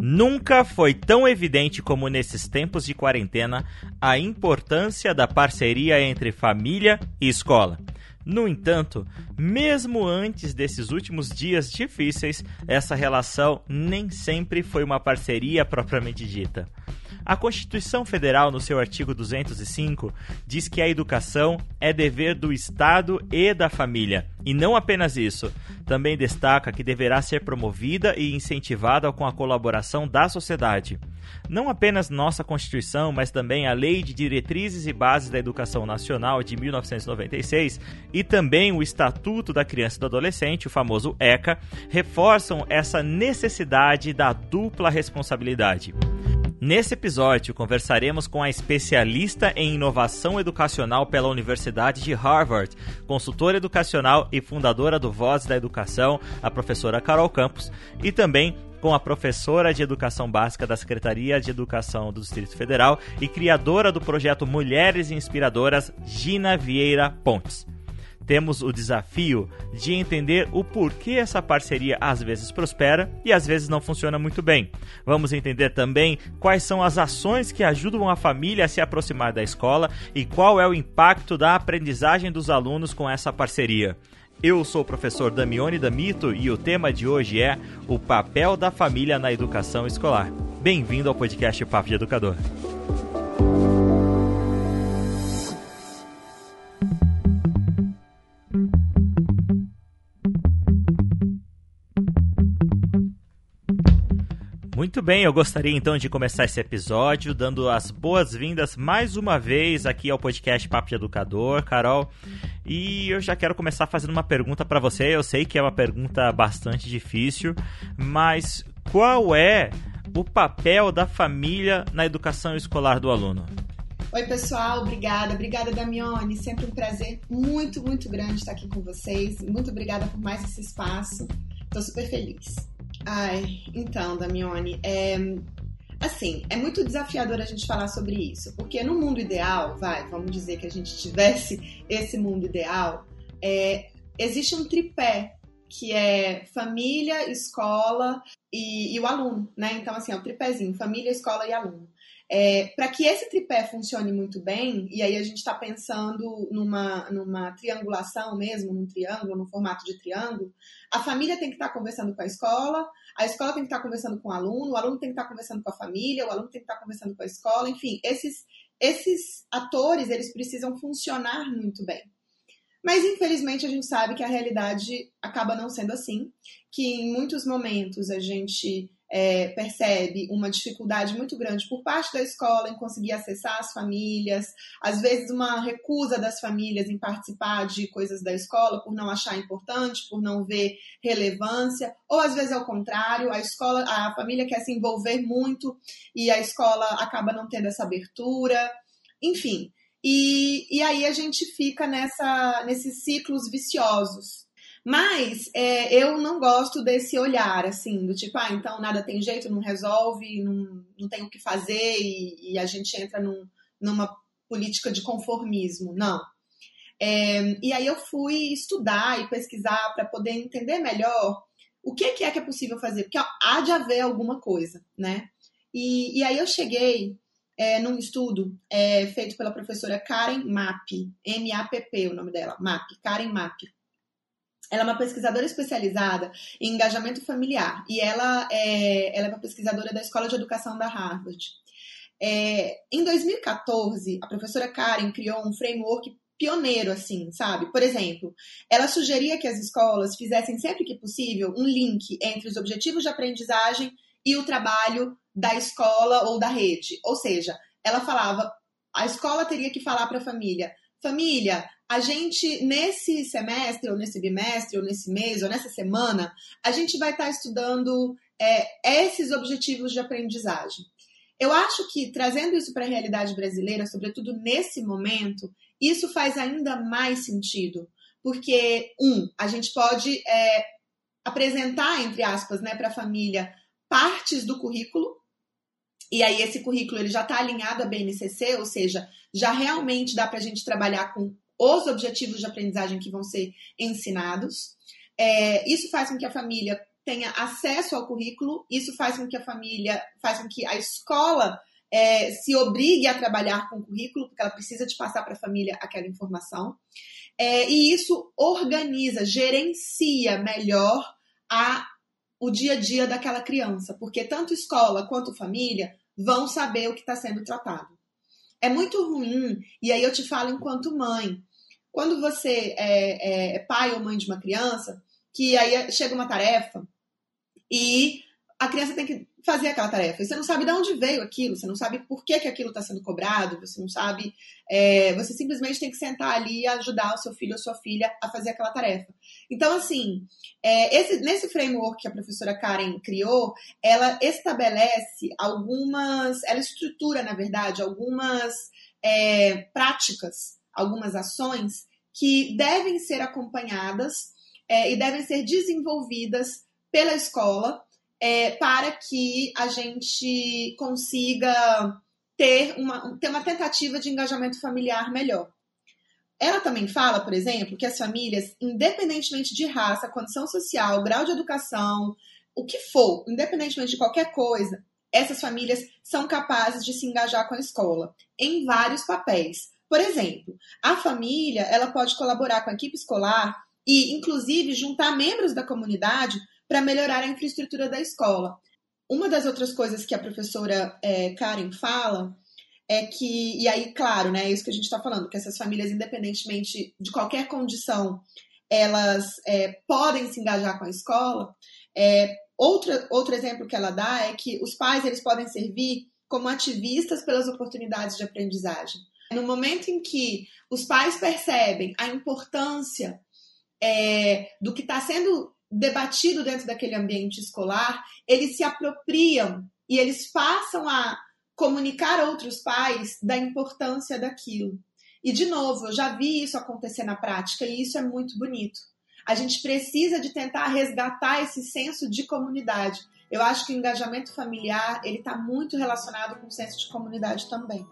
Nunca foi tão evidente como nesses tempos de quarentena a importância da parceria entre família e escola. No entanto, mesmo antes desses últimos dias difíceis, essa relação nem sempre foi uma parceria propriamente dita. A Constituição Federal, no seu artigo 205, diz que a educação é dever do Estado e da família. E não apenas isso, também destaca que deverá ser promovida e incentivada com a colaboração da sociedade. Não apenas nossa Constituição, mas também a Lei de Diretrizes e Bases da Educação Nacional de 1996 e também o Estatuto da Criança e do Adolescente, o famoso ECA, reforçam essa necessidade da dupla responsabilidade. Nesse episódio, conversaremos com a especialista em inovação educacional pela Universidade de Harvard, consultora educacional e fundadora do Voz da Educação, a professora Carol Campos, e também com a professora de Educação Básica da Secretaria de Educação do Distrito Federal e criadora do projeto Mulheres Inspiradoras, Gina Vieira Pontes temos o desafio de entender o porquê essa parceria às vezes prospera e às vezes não funciona muito bem. Vamos entender também quais são as ações que ajudam a família a se aproximar da escola e qual é o impacto da aprendizagem dos alunos com essa parceria. Eu sou o professor Damione Damito e o tema de hoje é o papel da família na educação escolar. Bem-vindo ao podcast Papo de Educador. Muito bem, eu gostaria então de começar esse episódio dando as boas-vindas mais uma vez aqui ao podcast Papo de Educador, Carol. E eu já quero começar fazendo uma pergunta para você. Eu sei que é uma pergunta bastante difícil, mas qual é o papel da família na educação escolar do aluno? Oi, pessoal, obrigada. Obrigada, Damione. Sempre um prazer muito, muito grande estar aqui com vocês. Muito obrigada por mais esse espaço. Estou super feliz. Ai, então, Damione, é, assim, é muito desafiador a gente falar sobre isso, porque no mundo ideal, vai, vamos dizer que a gente tivesse esse mundo ideal, é, existe um tripé que é família, escola e, e, o aluno, né? Então, assim, é o tripézinho, família, escola e aluno. É, para que esse tripé funcione muito bem, e aí a gente está pensando numa, numa triangulação mesmo, num triângulo, num formato de triângulo, a família tem que estar tá conversando com a escola, a escola tem que estar tá conversando com o aluno, o aluno tem que estar tá conversando com a família, o aluno tem que estar tá conversando com a escola, enfim, esses, esses atores, eles precisam funcionar muito bem. Mas infelizmente a gente sabe que a realidade acaba não sendo assim, que em muitos momentos a gente é, percebe uma dificuldade muito grande por parte da escola em conseguir acessar as famílias, às vezes uma recusa das famílias em participar de coisas da escola por não achar importante, por não ver relevância, ou às vezes ao contrário, a escola, a família quer se envolver muito e a escola acaba não tendo essa abertura, enfim. E, e aí a gente fica nessa, nesses ciclos viciosos mas é, eu não gosto desse olhar, assim, do tipo, ah, então nada tem jeito, não resolve, não, não tem o que fazer e, e a gente entra num, numa política de conformismo. Não. É, e aí eu fui estudar e pesquisar para poder entender melhor o que, que, é que é possível fazer, porque há de haver alguma coisa, né? E, e aí eu cheguei é, num estudo é, feito pela professora Karen Mapp, M-A-P-P, o nome dela, Mapp, Karen Mapp. Ela é uma pesquisadora especializada em engajamento familiar e ela é, ela é uma pesquisadora da Escola de Educação da Harvard. É, em 2014, a professora Karen criou um framework pioneiro, assim, sabe? Por exemplo, ela sugeria que as escolas fizessem sempre que possível um link entre os objetivos de aprendizagem e o trabalho da escola ou da rede. Ou seja, ela falava, a escola teria que falar para a família, família, a gente, nesse semestre, ou nesse bimestre, ou nesse mês, ou nessa semana, a gente vai estar estudando é, esses objetivos de aprendizagem. Eu acho que, trazendo isso para a realidade brasileira, sobretudo nesse momento, isso faz ainda mais sentido. Porque, um, a gente pode é, apresentar, entre aspas, né, para a família partes do currículo, e aí esse currículo ele já está alinhado à BNCC, ou seja, já realmente dá para a gente trabalhar com os objetivos de aprendizagem que vão ser ensinados. É, isso faz com que a família tenha acesso ao currículo, isso faz com que a família, faz com que a escola é, se obrigue a trabalhar com o currículo, porque ela precisa de passar para a família aquela informação. É, e isso organiza, gerencia melhor a, o dia a dia daquela criança, porque tanto escola quanto família vão saber o que está sendo tratado. É muito ruim, e aí eu te falo enquanto mãe, quando você é, é, é pai ou mãe de uma criança, que aí chega uma tarefa e a criança tem que fazer aquela tarefa. E você não sabe de onde veio aquilo, você não sabe por que, que aquilo está sendo cobrado, você não sabe. É, você simplesmente tem que sentar ali e ajudar o seu filho ou sua filha a fazer aquela tarefa. Então, assim, é, esse, nesse framework que a professora Karen criou, ela estabelece algumas. Ela estrutura, na verdade, algumas é, práticas, algumas ações que devem ser acompanhadas é, e devem ser desenvolvidas pela escola é, para que a gente consiga ter uma, ter uma tentativa de engajamento familiar melhor. Ela também fala, por exemplo, que as famílias, independentemente de raça, condição social, grau de educação, o que for, independentemente de qualquer coisa, essas famílias são capazes de se engajar com a escola em vários papéis. Por exemplo, a família ela pode colaborar com a equipe escolar e, inclusive, juntar membros da comunidade para melhorar a infraestrutura da escola. Uma das outras coisas que a professora é, Karen fala é que, e aí, claro, né, é isso que a gente está falando, que essas famílias, independentemente de qualquer condição, elas é, podem se engajar com a escola. É, outra, outro exemplo que ela dá é que os pais eles podem servir como ativistas pelas oportunidades de aprendizagem. No momento em que os pais percebem a importância é, do que está sendo debatido dentro daquele ambiente escolar, eles se apropriam e eles passam a comunicar a outros pais da importância daquilo. E, de novo, eu já vi isso acontecer na prática e isso é muito bonito. A gente precisa de tentar resgatar esse senso de comunidade. Eu acho que o engajamento familiar ele está muito relacionado com o senso de comunidade também.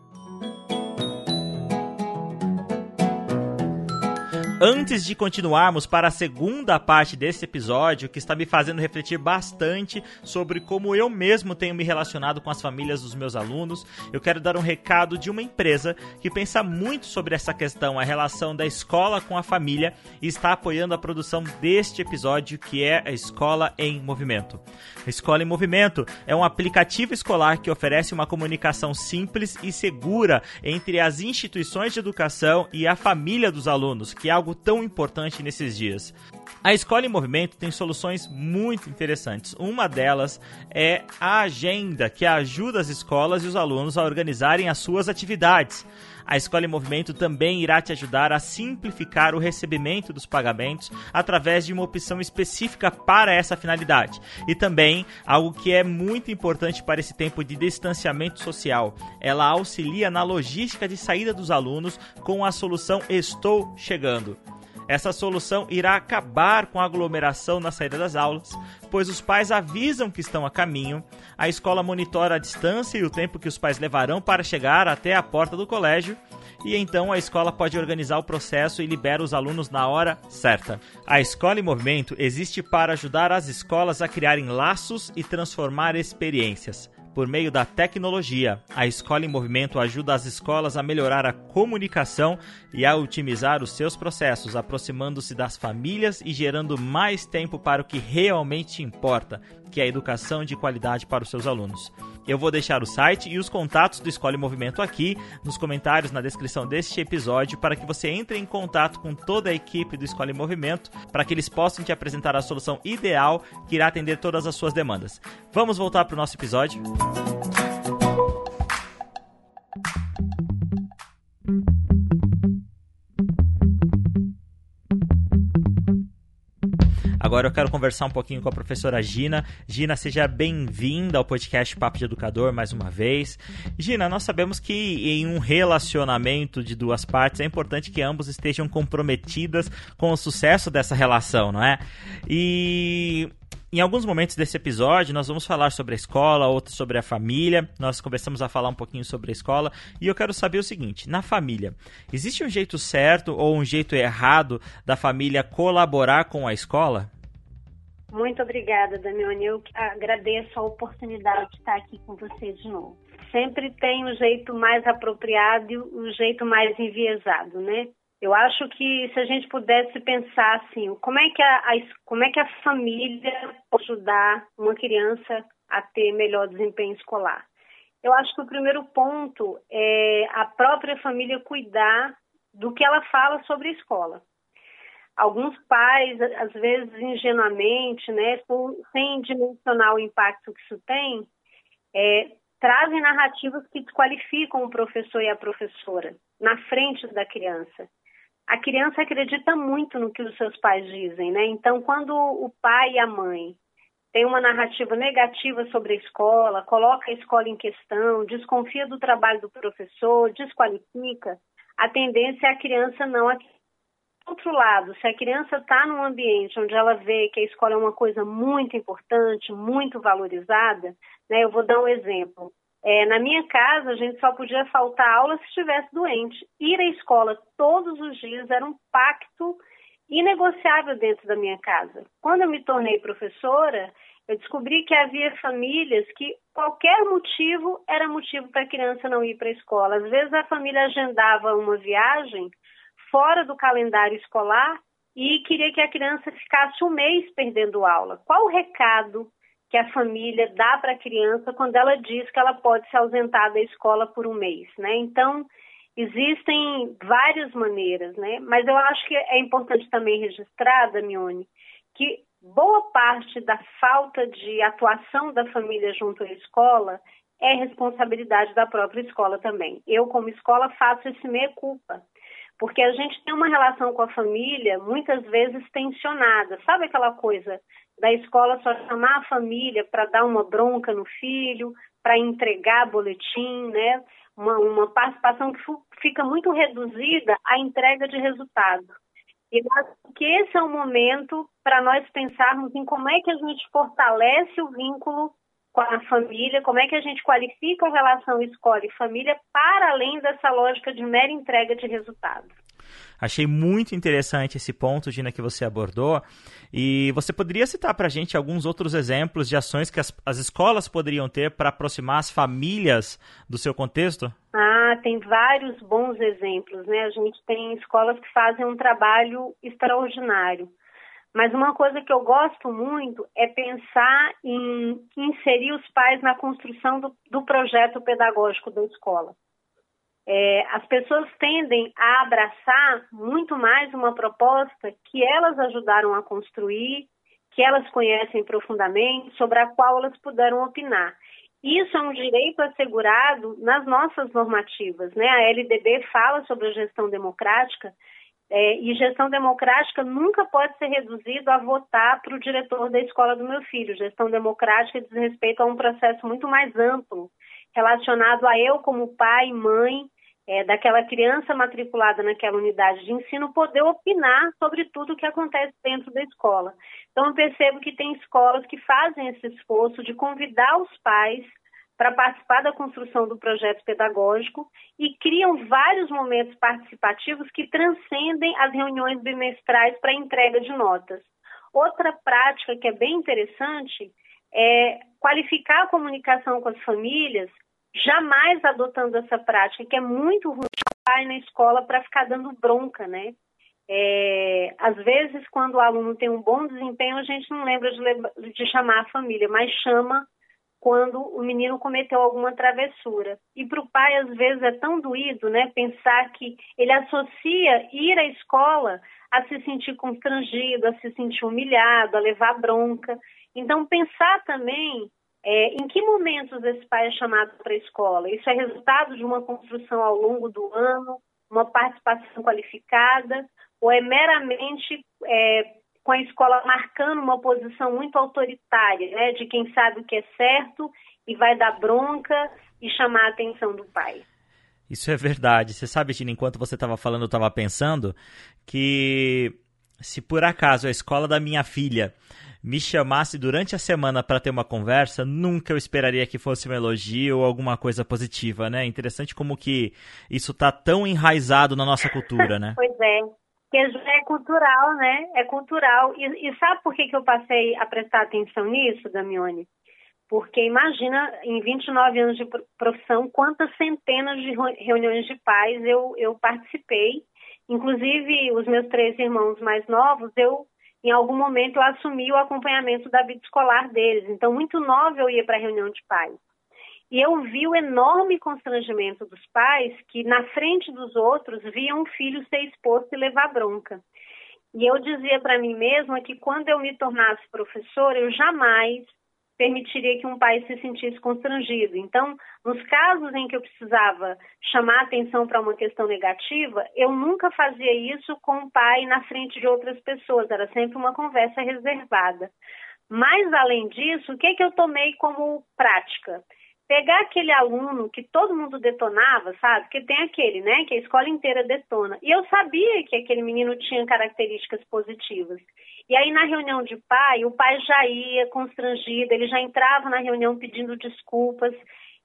Antes de continuarmos para a segunda parte desse episódio, que está me fazendo refletir bastante sobre como eu mesmo tenho me relacionado com as famílias dos meus alunos, eu quero dar um recado de uma empresa que pensa muito sobre essa questão, a relação da escola com a família, e está apoiando a produção deste episódio, que é a Escola em Movimento. A Escola em Movimento é um aplicativo escolar que oferece uma comunicação simples e segura entre as instituições de educação e a família dos alunos, que é algo algo tão importante nesses dias. A Escola em Movimento tem soluções muito interessantes. Uma delas é a agenda, que ajuda as escolas e os alunos a organizarem as suas atividades. A Escola em Movimento também irá te ajudar a simplificar o recebimento dos pagamentos através de uma opção específica para essa finalidade. E também algo que é muito importante para esse tempo de distanciamento social. Ela auxilia na logística de saída dos alunos com a solução Estou Chegando. Essa solução irá acabar com a aglomeração na saída das aulas, pois os pais avisam que estão a caminho, a escola monitora a distância e o tempo que os pais levarão para chegar até a porta do colégio, e então a escola pode organizar o processo e libera os alunos na hora certa. A Escola em Movimento existe para ajudar as escolas a criarem laços e transformar experiências. Por meio da tecnologia, a Escola em Movimento ajuda as escolas a melhorar a comunicação e a otimizar os seus processos, aproximando-se das famílias e gerando mais tempo para o que realmente importa, que é a educação de qualidade para os seus alunos. Eu vou deixar o site e os contatos do Escola em Movimento aqui nos comentários na descrição deste episódio para que você entre em contato com toda a equipe do Escola em Movimento para que eles possam te apresentar a solução ideal que irá atender todas as suas demandas. Vamos voltar para o nosso episódio? Agora eu quero conversar um pouquinho com a professora Gina. Gina, seja bem-vinda ao podcast Papo de Educador mais uma vez. Gina, nós sabemos que em um relacionamento de duas partes é importante que ambos estejam comprometidas com o sucesso dessa relação, não é? E Em alguns momentos desse episódio, nós vamos falar sobre a escola, outros sobre a família. Nós começamos a falar um pouquinho sobre a escola e eu quero saber o seguinte: na família, existe um jeito certo ou um jeito errado da família colaborar com a escola? Muito obrigada, Damione. Eu agradeço a oportunidade de estar aqui com você de novo. Sempre tem um jeito mais apropriado e um jeito mais enviesado, né? Eu acho que se a gente pudesse pensar assim, como é que a, a, como é que a família pode ajudar uma criança a ter melhor desempenho escolar? Eu acho que o primeiro ponto é a própria família cuidar do que ela fala sobre a escola. Alguns pais, às vezes ingenuamente, né, sem dimensionar o impacto que isso tem, é, trazem narrativas que desqualificam o professor e a professora na frente da criança a criança acredita muito no que os seus pais dizem, né? Então, quando o pai e a mãe têm uma narrativa negativa sobre a escola, coloca a escola em questão, desconfia do trabalho do professor, desqualifica, a tendência é a criança não outro lado, se a criança está num ambiente onde ela vê que a escola é uma coisa muito importante, muito valorizada, né? Eu vou dar um exemplo. É, na minha casa, a gente só podia faltar aula se estivesse doente. Ir à escola todos os dias era um pacto inegociável dentro da minha casa. Quando eu me tornei professora, eu descobri que havia famílias que qualquer motivo era motivo para a criança não ir para a escola. Às vezes a família agendava uma viagem fora do calendário escolar e queria que a criança ficasse um mês perdendo aula. Qual o recado que a família dá para a criança quando ela diz que ela pode se ausentar da escola por um mês, né? Então, existem várias maneiras, né? Mas eu acho que é importante também registrar, Damione, que boa parte da falta de atuação da família junto à escola é responsabilidade da própria escola também. Eu, como escola, faço esse meia-culpa. Porque a gente tem uma relação com a família muitas vezes tensionada. Sabe aquela coisa da escola só chamar a família para dar uma bronca no filho, para entregar boletim, né? Uma, uma participação que fica muito reduzida à entrega de resultado. E acho que esse é o momento para nós pensarmos em como é que a gente fortalece o vínculo com a família, como é que a gente qualifica a relação escola e família para além dessa lógica de mera entrega de resultado. Achei muito interessante esse ponto, Gina, que você abordou. E você poderia citar para a gente alguns outros exemplos de ações que as, as escolas poderiam ter para aproximar as famílias do seu contexto? Ah, tem vários bons exemplos, né? A gente tem escolas que fazem um trabalho extraordinário. Mas uma coisa que eu gosto muito é pensar em inserir os pais na construção do, do projeto pedagógico da escola. É, as pessoas tendem a abraçar muito mais uma proposta que elas ajudaram a construir, que elas conhecem profundamente, sobre a qual elas puderam opinar. Isso é um direito assegurado nas nossas normativas. Né? A LDB fala sobre a gestão democrática, é, e gestão democrática nunca pode ser reduzido a votar para o diretor da escola do meu filho. Gestão democrática diz respeito a um processo muito mais amplo, relacionado a eu, como pai, mãe, é, daquela criança matriculada naquela unidade de ensino, poder opinar sobre tudo o que acontece dentro da escola. Então, eu percebo que tem escolas que fazem esse esforço de convidar os pais para participar da construção do projeto pedagógico e criam vários momentos participativos que transcendem as reuniões bimestrais para entrega de notas. Outra prática que é bem interessante é qualificar a comunicação com as famílias jamais adotando essa prática, que é muito ruim pai na escola para ficar dando bronca, né? É, às vezes, quando o aluno tem um bom desempenho, a gente não lembra de, de chamar a família, mas chama quando o menino cometeu alguma travessura. E para o pai, às vezes, é tão doído, né? Pensar que ele associa ir à escola a se sentir constrangido, a se sentir humilhado, a levar bronca. Então, pensar também é, em que momentos esse pai é chamado para a escola? Isso é resultado de uma construção ao longo do ano, uma participação qualificada, ou é meramente é, com a escola marcando uma posição muito autoritária, né, de quem sabe o que é certo e vai dar bronca e chamar a atenção do pai? Isso é verdade. Você sabe, Gina, enquanto você estava falando, eu estava pensando que se por acaso a escola da minha filha me chamasse durante a semana para ter uma conversa, nunca eu esperaria que fosse um elogio ou alguma coisa positiva, né? Interessante como que isso tá tão enraizado na nossa cultura, né? pois é. Que é cultural, né? É cultural. E, e sabe por que, que eu passei a prestar atenção nisso, Damione? Porque imagina, em 29 anos de profissão, quantas centenas de reuniões de pais eu, eu participei. Inclusive, os meus três irmãos mais novos, eu, em algum momento, eu assumi o acompanhamento da vida escolar deles. Então, muito nova eu ia para a reunião de pais. E eu vi o enorme constrangimento dos pais que, na frente dos outros, viam um filho ser exposto e levar bronca. E eu dizia para mim mesma que quando eu me tornasse professora, eu jamais permitiria que um pai se sentisse constrangido. Então, nos casos em que eu precisava chamar atenção para uma questão negativa, eu nunca fazia isso com o pai na frente de outras pessoas, era sempre uma conversa reservada. Mas, além disso, o que, é que eu tomei como prática? Pegar aquele aluno que todo mundo detonava, sabe? Que tem aquele, né? Que a escola inteira detona. E eu sabia que aquele menino tinha características positivas. E aí, na reunião de pai, o pai já ia constrangido, ele já entrava na reunião pedindo desculpas.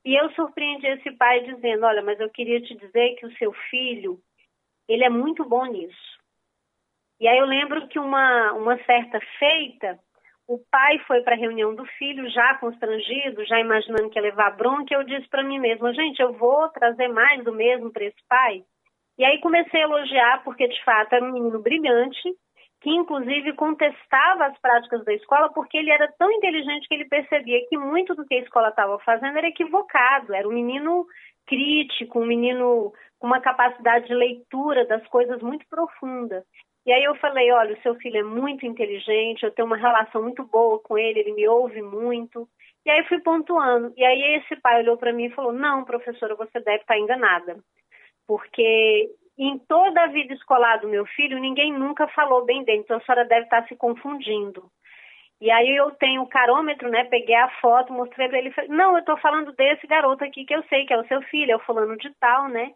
E eu surpreendi esse pai dizendo: Olha, mas eu queria te dizer que o seu filho, ele é muito bom nisso. E aí eu lembro que uma, uma certa feita, o pai foi para a reunião do filho já constrangido, já imaginando que ia levar bronca, eu disse para mim mesma, gente, eu vou trazer mais do mesmo para esse pai. E aí comecei a elogiar, porque de fato era um menino brilhante, que inclusive contestava as práticas da escola, porque ele era tão inteligente que ele percebia que muito do que a escola estava fazendo era equivocado, era um menino crítico, um menino com uma capacidade de leitura das coisas muito profunda. E aí eu falei, olha, o seu filho é muito inteligente, eu tenho uma relação muito boa com ele, ele me ouve muito. E aí fui pontuando. E aí esse pai olhou para mim e falou, não, professora, você deve estar enganada. Porque em toda a vida escolar do meu filho, ninguém nunca falou bem dele, então a senhora deve estar se confundindo. E aí eu tenho o carômetro, né? Peguei a foto, mostrei para ele, falei, não, eu estou falando desse garoto aqui que eu sei que é o seu filho, é o fulano de tal, né?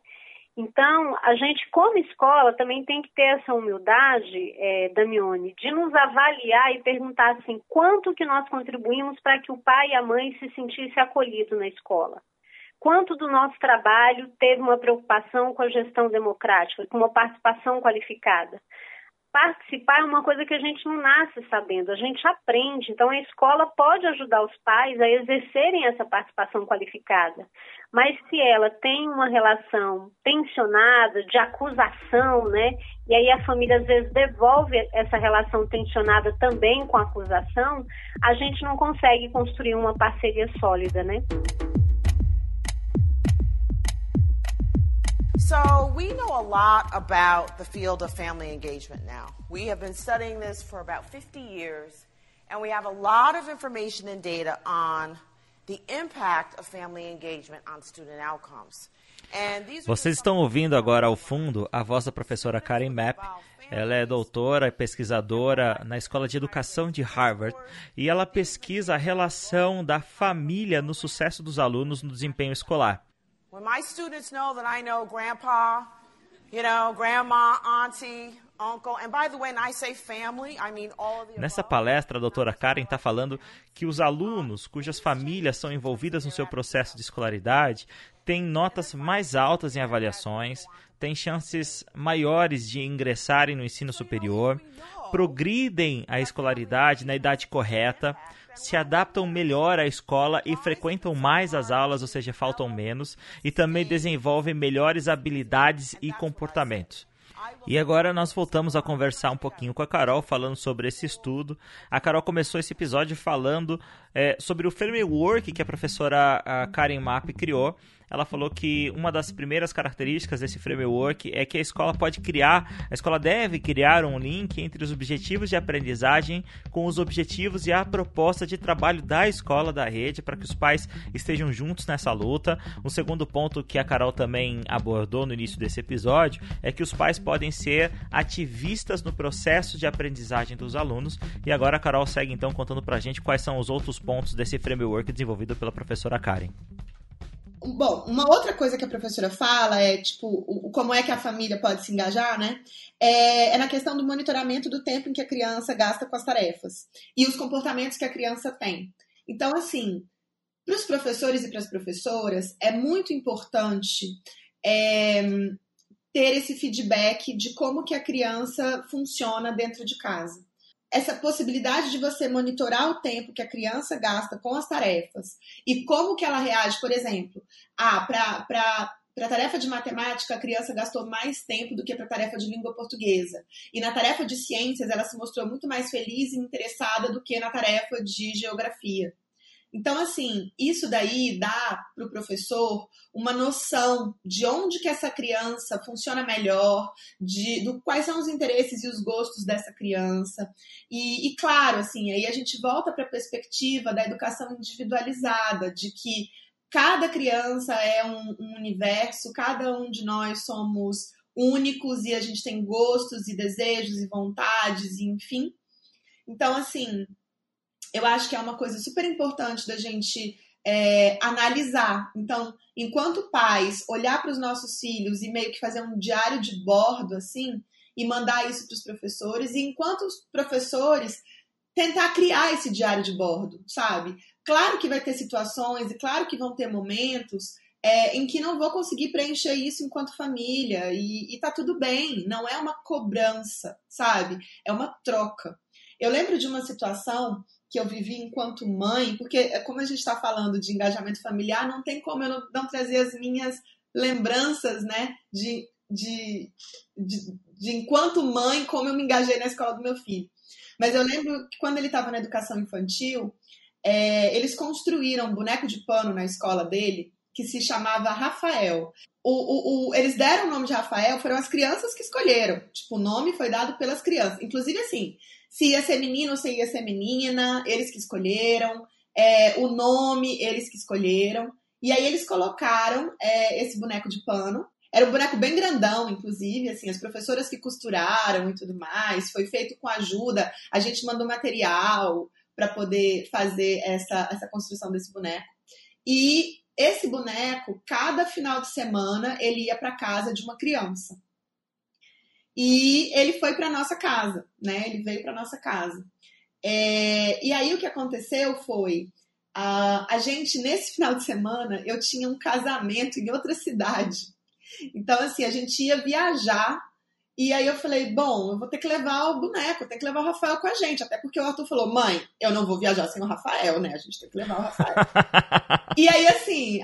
Então, a gente, como escola, também tem que ter essa humildade, é, Damione, de nos avaliar e perguntar assim, quanto que nós contribuímos para que o pai e a mãe se sentissem acolhidos na escola. Quanto do nosso trabalho teve uma preocupação com a gestão democrática, com uma participação qualificada participar é uma coisa que a gente não nasce sabendo, a gente aprende. Então, a escola pode ajudar os pais a exercerem essa participação qualificada. Mas se ela tem uma relação tensionada, de acusação, né? E aí a família às vezes devolve essa relação tensionada também com a acusação, a gente não consegue construir uma parceria sólida, né? So, we know a lot about the field of family engagement now. We have been studying this for about 50 years, and we have a lot of information and data on the impact of family engagement on student outcomes. Vocês estão ouvindo agora ao fundo a voz da professora Karen Mapp. Ela é doutora e pesquisadora na Escola de Educação de Harvard e ela pesquisa a relação da família no sucesso dos alunos no desempenho escolar. When my students know that I know grandpa, you know, grandma, auntie, uncle, and by the way, when I say family, I mean all of the Nessa palestra, a doutora Karen está falando que os alunos cujas famílias são envolvidas no seu processo de escolaridade têm notas mais altas em avaliações, têm chances maiores de ingressarem no ensino superior, progridem a escolaridade na idade correta, se adaptam melhor à escola e frequentam mais as aulas, ou seja, faltam menos, e também desenvolvem melhores habilidades e comportamentos. E agora nós voltamos a conversar um pouquinho com a Carol, falando sobre esse estudo. A Carol começou esse episódio falando é, sobre o framework que a professora a Karen Mapp criou ela falou que uma das primeiras características desse framework é que a escola pode criar, a escola deve criar um link entre os objetivos de aprendizagem com os objetivos e a proposta de trabalho da escola, da rede, para que os pais estejam juntos nessa luta. Um segundo ponto que a Carol também abordou no início desse episódio é que os pais podem ser ativistas no processo de aprendizagem dos alunos. E agora a Carol segue então contando para a gente quais são os outros pontos desse framework desenvolvido pela professora Karen. Bom, uma outra coisa que a professora fala é, tipo, o, como é que a família pode se engajar, né? É, é, na questão do monitoramento do tempo em que a criança gasta com as tarefas e os comportamentos que a criança tem. Então, assim, para os professores e para as professoras, é muito importante é, ter esse feedback de como que a criança funciona dentro de casa essa possibilidade de você monitorar o tempo que a criança gasta com as tarefas e como que ela reage, por exemplo, ah, para para a tarefa de matemática, a criança gastou mais tempo do que para a tarefa de língua portuguesa. E na tarefa de ciências, ela se mostrou muito mais feliz e interessada do que na tarefa de geografia. Então, assim, isso daí dá para o professor uma noção de onde que essa criança funciona melhor, de do, quais são os interesses e os gostos dessa criança. E, e claro, assim, aí a gente volta para a perspectiva da educação individualizada, de que cada criança é um, um universo, cada um de nós somos únicos e a gente tem gostos e desejos e vontades, e enfim. Então, assim, eu acho que é uma coisa super importante da gente é, analisar. Então, enquanto pais, olhar para os nossos filhos e meio que fazer um diário de bordo, assim, e mandar isso para os professores, e enquanto os professores tentar criar esse diário de bordo, sabe? Claro que vai ter situações e claro que vão ter momentos é, em que não vou conseguir preencher isso enquanto família, e, e tá tudo bem, não é uma cobrança, sabe? É uma troca. Eu lembro de uma situação que eu vivi enquanto mãe, porque é como a gente está falando de engajamento familiar, não tem como eu não, não trazer as minhas lembranças, né, de, de, de, de, enquanto mãe, como eu me engajei na escola do meu filho. Mas eu lembro que quando ele estava na educação infantil, é, eles construíram um boneco de pano na escola dele que se chamava Rafael. O, o, o, eles deram o nome de Rafael, foram as crianças que escolheram. Tipo, o nome foi dado pelas crianças. Inclusive, assim, se ia ser menino ou se ia ser menina, eles que escolheram, é, o nome, eles que escolheram. E aí eles colocaram é, esse boneco de pano. Era um boneco bem grandão, inclusive, assim, as professoras que costuraram e tudo mais. Foi feito com ajuda. A gente mandou material para poder fazer essa, essa construção desse boneco. E esse boneco, cada final de semana, ele ia para casa de uma criança. E ele foi para nossa casa, né? Ele veio para nossa casa. É, e aí o que aconteceu foi a, a gente nesse final de semana eu tinha um casamento em outra cidade. Então assim a gente ia viajar e aí eu falei, bom, eu vou ter que levar o boneco, tem que levar o Rafael com a gente. Até porque o Arthur falou, mãe, eu não vou viajar sem o Rafael, né? A gente tem que levar o Rafael. e aí, assim,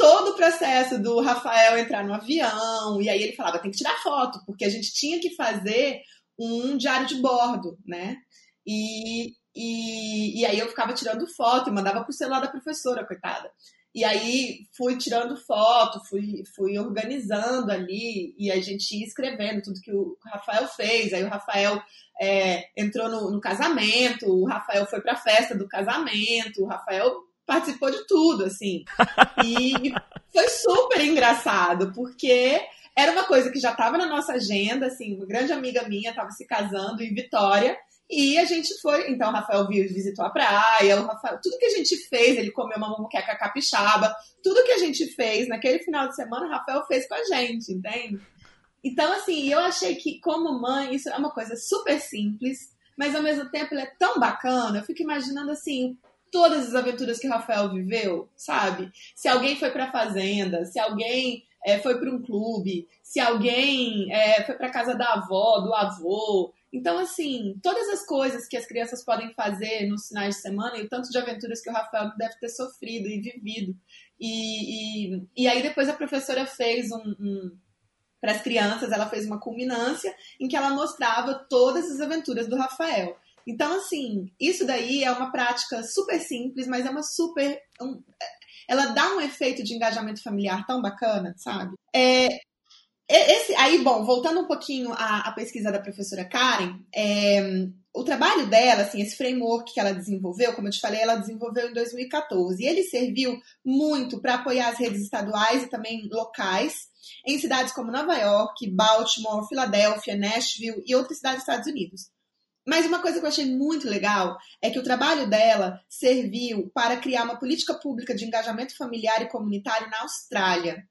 todo o processo do Rafael entrar no avião, e aí ele falava, tem que tirar foto, porque a gente tinha que fazer um diário de bordo, né? E, e, e aí eu ficava tirando foto e mandava pro celular da professora, coitada. E aí fui tirando foto, fui, fui organizando ali e a gente ia escrevendo tudo que o Rafael fez. Aí o Rafael é, entrou no, no, casamento, o Rafael foi para a festa do casamento, o Rafael participou de tudo, assim. E foi super engraçado, porque era uma coisa que já estava na nossa agenda, assim, uma grande amiga minha estava se casando em Vitória, e a gente foi, então o Rafael viu, visitou a praia, o Rafael, tudo que a gente fez, ele comeu uma moqueca capixaba, tudo que a gente fez naquele final de semana, o Rafael fez com a gente, entende? Então, assim, eu achei que como mãe, isso é uma coisa super simples, mas ao mesmo tempo ele é tão bacana, eu fico imaginando assim, todas as aventuras que Rafael viveu, sabe? Se alguém foi pra fazenda, se alguém é, foi para um clube, se alguém é, foi para casa da avó, do avô, então, assim, todas as coisas que as crianças podem fazer nos finais de semana e o tanto de aventuras que o Rafael deve ter sofrido e vivido. E, e, e aí depois a professora fez um, um para as crianças, ela fez uma culminância em que ela mostrava todas as aventuras do Rafael. Então, assim, isso daí é uma prática super simples, mas é uma super. Um, ela dá um efeito de engajamento familiar tão bacana, sabe? É, esse, aí, bom, voltando um pouquinho à, à pesquisa da professora Karen, é, o trabalho dela, assim, esse framework que ela desenvolveu, como eu te falei, ela desenvolveu em 2014. E ele serviu muito para apoiar as redes estaduais e também locais em cidades como Nova York, Baltimore, Filadélfia, Nashville e outras cidades dos Estados Unidos. Mas uma coisa que eu achei muito legal é que o trabalho dela serviu para criar uma política pública de engajamento familiar e comunitário na Austrália.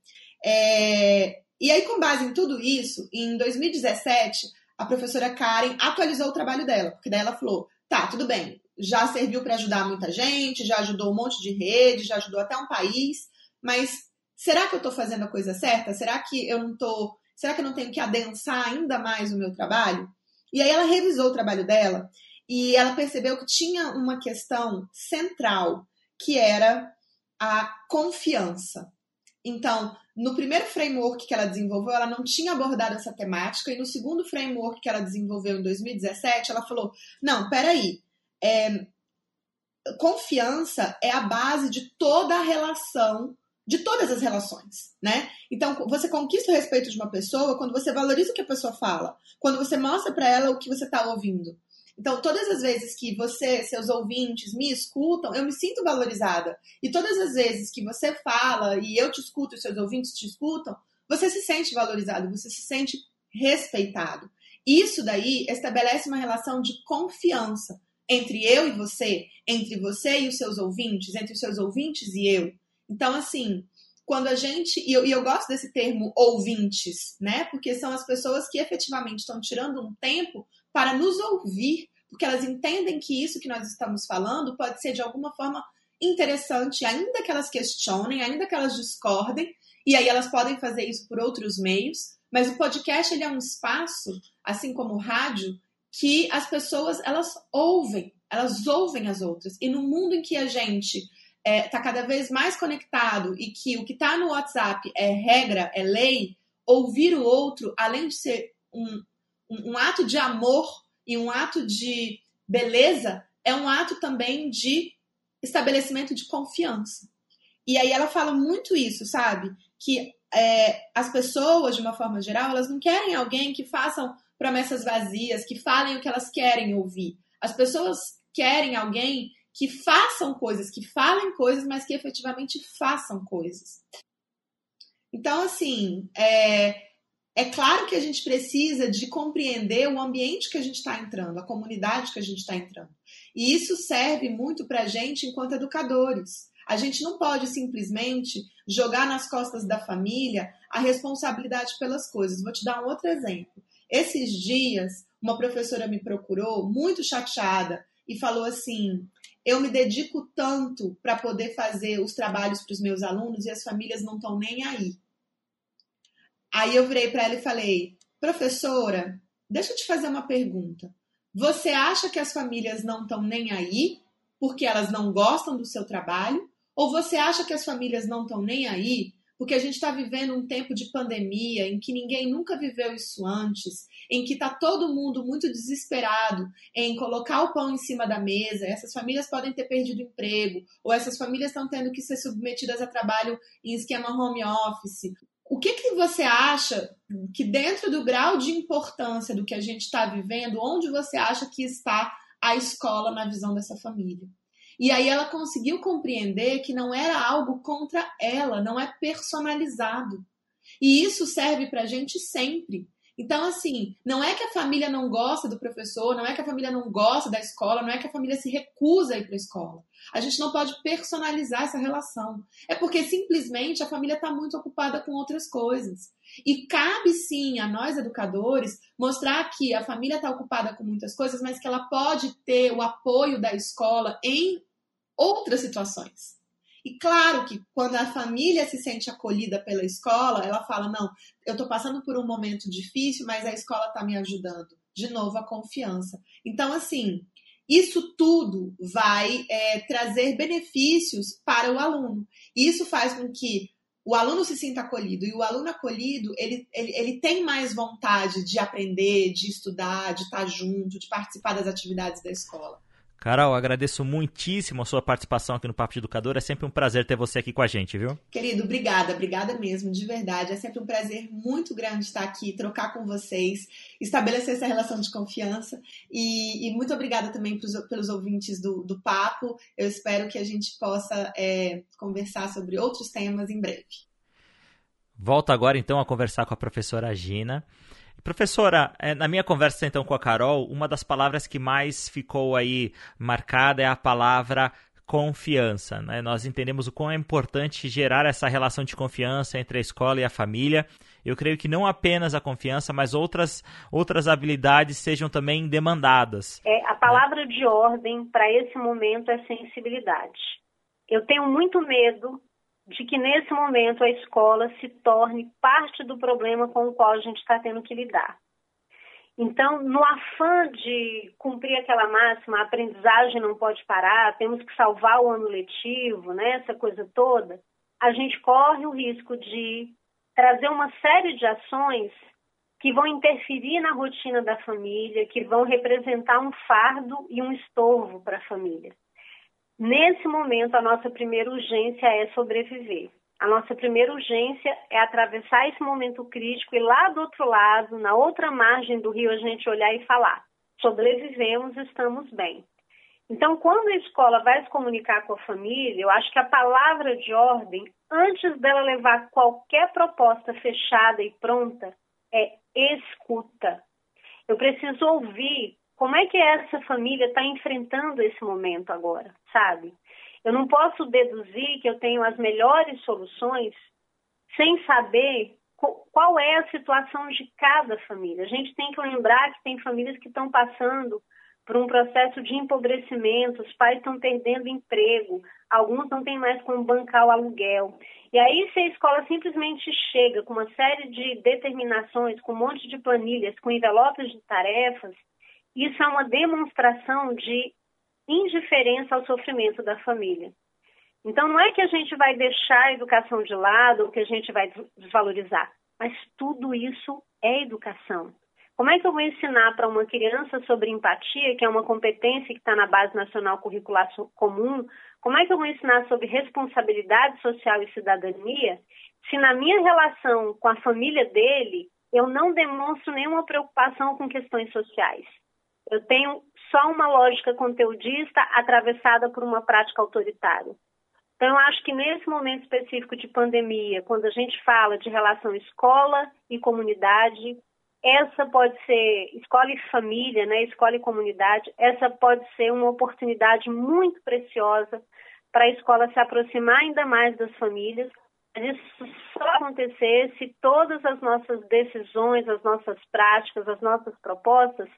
É... E aí, com base em tudo isso, em 2017, a professora Karen atualizou o trabalho dela, porque daí ela falou: tá, tudo bem, já serviu para ajudar muita gente, já ajudou um monte de rede, já ajudou até um país, mas será que eu estou fazendo a coisa certa? Será que eu não tô, será que eu não tenho que adensar ainda mais o meu trabalho? E aí ela revisou o trabalho dela e ela percebeu que tinha uma questão central, que era a confiança. Então, no primeiro framework que ela desenvolveu, ela não tinha abordado essa temática, e no segundo framework que ela desenvolveu em 2017, ela falou: não, peraí, é, confiança é a base de toda a relação de todas as relações, né? Então, você conquista o respeito de uma pessoa quando você valoriza o que a pessoa fala, quando você mostra para ela o que você está ouvindo. Então, todas as vezes que você, seus ouvintes, me escutam, eu me sinto valorizada. E todas as vezes que você fala e eu te escuto e seus ouvintes te escutam, você se sente valorizado, você se sente respeitado. Isso daí estabelece uma relação de confiança entre eu e você, entre você e os seus ouvintes, entre os seus ouvintes e eu. Então, assim, quando a gente. E eu, e eu gosto desse termo ouvintes, né? Porque são as pessoas que efetivamente estão tirando um tempo para nos ouvir, porque elas entendem que isso que nós estamos falando pode ser de alguma forma interessante, ainda que elas questionem, ainda que elas discordem, e aí elas podem fazer isso por outros meios, mas o podcast ele é um espaço, assim como o rádio, que as pessoas elas ouvem, elas ouvem as outras. E no mundo em que a gente está é, tá cada vez mais conectado e que o que está no WhatsApp é regra, é lei, ouvir o outro, além de ser um, um, um ato de amor e um ato de beleza, é um ato também de estabelecimento de confiança. E aí ela fala muito isso, sabe? Que é, as pessoas, de uma forma geral, elas não querem alguém que façam promessas vazias, que falem o que elas querem ouvir. As pessoas querem alguém que façam coisas, que falem coisas, mas que efetivamente façam coisas. Então, assim, é, é claro que a gente precisa de compreender o ambiente que a gente está entrando, a comunidade que a gente está entrando. E isso serve muito para a gente enquanto educadores. A gente não pode simplesmente jogar nas costas da família a responsabilidade pelas coisas. Vou te dar um outro exemplo. Esses dias, uma professora me procurou, muito chateada, e falou assim: eu me dedico tanto para poder fazer os trabalhos para os meus alunos e as famílias não estão nem aí. Aí eu virei para ela e falei: professora, deixa eu te fazer uma pergunta. Você acha que as famílias não estão nem aí porque elas não gostam do seu trabalho? Ou você acha que as famílias não estão nem aí porque a gente está vivendo um tempo de pandemia em que ninguém nunca viveu isso antes, em que está todo mundo muito desesperado em colocar o pão em cima da mesa. Essas famílias podem ter perdido emprego, ou essas famílias estão tendo que ser submetidas a trabalho em esquema home office. O que, que você acha que, dentro do grau de importância do que a gente está vivendo, onde você acha que está a escola na visão dessa família? E aí ela conseguiu compreender que não era algo contra ela, não é personalizado. E isso serve para a gente sempre. Então, assim, não é que a família não gosta do professor, não é que a família não gosta da escola, não é que a família se recusa a ir para a escola. A gente não pode personalizar essa relação. É porque simplesmente a família está muito ocupada com outras coisas. E cabe sim a nós, educadores, mostrar que a família está ocupada com muitas coisas, mas que ela pode ter o apoio da escola em outras situações. E claro que quando a família se sente acolhida pela escola, ela fala: não, eu estou passando por um momento difícil, mas a escola está me ajudando. De novo, a confiança. Então, assim, isso tudo vai é, trazer benefícios para o aluno. E isso faz com que o aluno se sinta acolhido. E o aluno acolhido, ele, ele, ele tem mais vontade de aprender, de estudar, de estar junto, de participar das atividades da escola. Carol, agradeço muitíssimo a sua participação aqui no Papo de Educador. É sempre um prazer ter você aqui com a gente, viu? Querido, obrigada, obrigada mesmo, de verdade. É sempre um prazer muito grande estar aqui, trocar com vocês, estabelecer essa relação de confiança. E, e muito obrigada também pros, pelos ouvintes do, do Papo. Eu espero que a gente possa é, conversar sobre outros temas em breve. Volto agora então a conversar com a professora Gina. Professora, é, na minha conversa então com a Carol, uma das palavras que mais ficou aí marcada é a palavra confiança. Né? Nós entendemos o quão é importante gerar essa relação de confiança entre a escola e a família. Eu creio que não apenas a confiança, mas outras, outras habilidades sejam também demandadas. É, a palavra de ordem para esse momento é sensibilidade. Eu tenho muito medo de que nesse momento a escola se torne parte do problema com o qual a gente está tendo que lidar. Então, no afã de cumprir aquela máxima, a aprendizagem não pode parar, temos que salvar o ano letivo, né, essa coisa toda, a gente corre o risco de trazer uma série de ações que vão interferir na rotina da família, que vão representar um fardo e um estorvo para a família. Nesse momento, a nossa primeira urgência é sobreviver. A nossa primeira urgência é atravessar esse momento crítico e lá do outro lado, na outra margem do rio, a gente olhar e falar: sobrevivemos, estamos bem. Então, quando a escola vai se comunicar com a família, eu acho que a palavra de ordem, antes dela levar qualquer proposta fechada e pronta, é escuta. Eu preciso ouvir como é que essa família está enfrentando esse momento agora, sabe? Eu não posso deduzir que eu tenho as melhores soluções sem saber qual é a situação de cada família. A gente tem que lembrar que tem famílias que estão passando por um processo de empobrecimento, os pais estão perdendo emprego, alguns não têm mais como bancar o aluguel. E aí, se a escola simplesmente chega com uma série de determinações, com um monte de planilhas, com envelopes de tarefas, isso é uma demonstração de indiferença ao sofrimento da família. Então, não é que a gente vai deixar a educação de lado ou que a gente vai desvalorizar, mas tudo isso é educação. Como é que eu vou ensinar para uma criança sobre empatia, que é uma competência que está na Base Nacional Curricular Comum? Como é que eu vou ensinar sobre responsabilidade social e cidadania, se na minha relação com a família dele eu não demonstro nenhuma preocupação com questões sociais? Eu tenho só uma lógica conteudista atravessada por uma prática autoritária. Então, eu acho que nesse momento específico de pandemia, quando a gente fala de relação escola e comunidade, essa pode ser escola e família, né, escola e comunidade, essa pode ser uma oportunidade muito preciosa para a escola se aproximar ainda mais das famílias. Mas isso só acontecer se todas as nossas decisões, as nossas práticas, as nossas propostas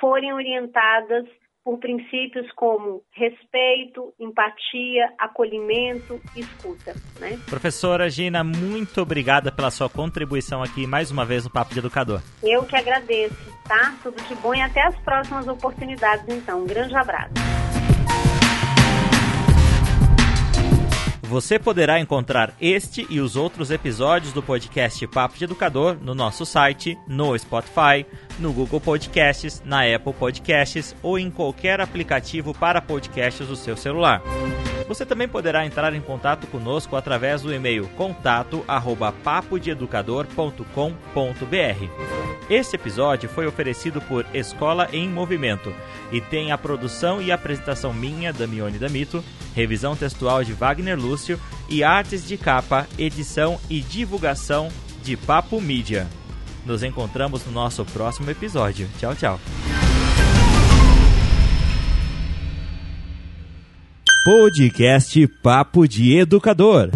forem orientadas por princípios como respeito, empatia, acolhimento e escuta. Né? Professora Gina, muito obrigada pela sua contribuição aqui mais uma vez no Papo de Educador. Eu que agradeço, tá? Tudo de bom e até as próximas oportunidades, então. Um grande abraço. Você poderá encontrar este e os outros episódios do podcast Papo de Educador no nosso site, no Spotify, no Google Podcasts, na Apple Podcasts ou em qualquer aplicativo para podcasts do seu celular. Você também poderá entrar em contato conosco através do e-mail contato@papodeeducador.com.br. Este episódio foi oferecido por Escola em Movimento e tem a produção e apresentação minha, Damione Damito, revisão textual de Wagner Lúcio e artes de capa, edição e divulgação de Papo Mídia. Nos encontramos no nosso próximo episódio. Tchau, tchau. Podcast Papo de Educador.